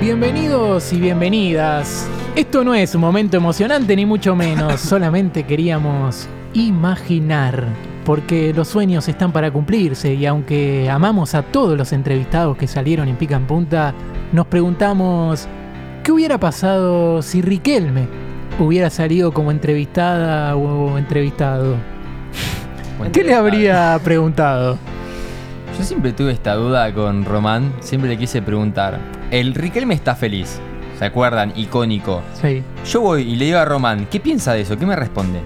Bienvenidos y bienvenidas. Esto no es un momento emocionante ni mucho menos, solamente queríamos imaginar, porque los sueños están para cumplirse y aunque amamos a todos los entrevistados que salieron en Pica en Punta, nos preguntamos qué hubiera pasado si Riquelme hubiera salido como entrevistada o entrevistado. ¿Qué le habría preguntado? Yo siempre tuve esta duda con Román, siempre le quise preguntar. El Riquelme está feliz, ¿se acuerdan? Icónico. Sí. Yo voy y le digo a Román, ¿qué piensa de eso? ¿Qué me responde?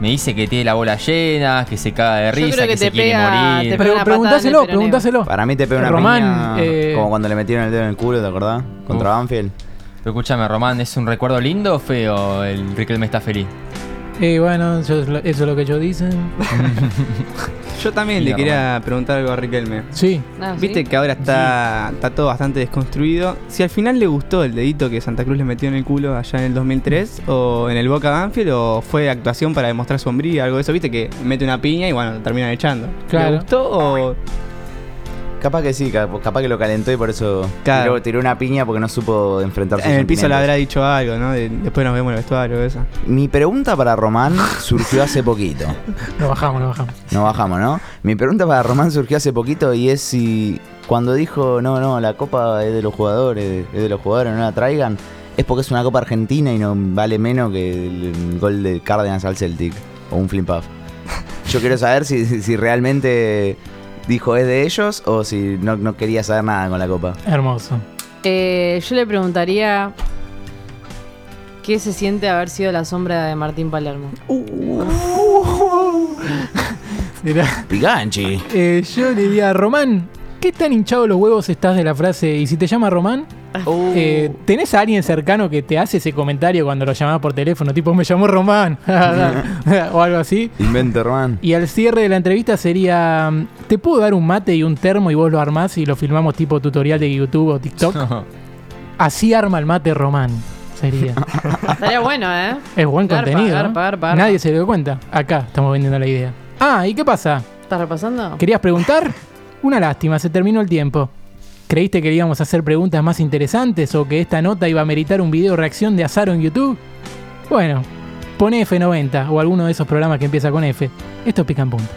Me dice que tiene la bola llena, que se caga de Yo risa, creo que, que se quiere pega- morir. te Pero una patada en el preguntáselo, peroneo. preguntáselo. Para mí te pega una Román, piña eh, como cuando le metieron el dedo en el culo, ¿te acordás? Contra Uf. Banfield. Pero escúchame, Román, ¿es un recuerdo lindo o feo el Riquelme está feliz? Y bueno, eso es lo, eso es lo que ellos dicen. Yo también Mira, le quería preguntar algo a Riquelme. Sí. Ah, ¿sí? Viste que ahora está, está todo bastante desconstruido. Si al final le gustó el dedito que Santa Cruz le metió en el culo allá en el 2003 o en el Boca Banfield o fue actuación para demostrar su hombría, algo de eso. Viste que mete una piña y bueno, lo terminan echando. Claro. ¿Le gustó o Capaz que sí, cap- capaz que lo calentó y por eso Claro. tiró, tiró una piña porque no supo enfrentarse a en el piso le habrá dicho algo, ¿no? De- después nos vemos en el vestuario, eso. Mi pregunta para Román surgió hace poquito. Lo bajamos, lo bajamos. No bajamos, ¿no? Mi pregunta para Román surgió hace poquito y es si cuando dijo, no, no, la copa es de los jugadores, es de los jugadores, no la traigan, es porque es una copa argentina y no vale menos que el gol de Cárdenas al Celtic o un flip puff. Yo quiero saber si- si realmente dijo es de ellos o si no, no quería saber nada con la copa. Hermoso. Eh, yo le preguntaría qué se siente haber sido la sombra de Martín Palermo. Mirá, Piganchi. eh, yo le diría a Román, ¿qué tan hinchado los huevos estás de la frase? Y si te llama Román, eh, ¿tenés a alguien cercano que te hace ese comentario cuando lo llamás por teléfono? Tipo, me llamó Román. o algo así. Invente, Román. Y al cierre de la entrevista sería, ¿te puedo dar un mate y un termo y vos lo armás y lo filmamos tipo tutorial de YouTube o TikTok? Así arma el mate Román. Sería. Estaría bueno, ¿eh? Es buen Garpa, contenido. garpa, ¿no? garpa, garpa. Nadie se dio cuenta. Acá estamos vendiendo la idea. Ah, ¿y qué pasa? ¿Estás repasando? ¿Querías preguntar? Una lástima, se terminó el tiempo. ¿Creíste que le íbamos a hacer preguntas más interesantes o que esta nota iba a meritar un video reacción de Azaro en YouTube? Bueno, pone F90 o alguno de esos programas que empieza con F. Esto es Pica en Punta.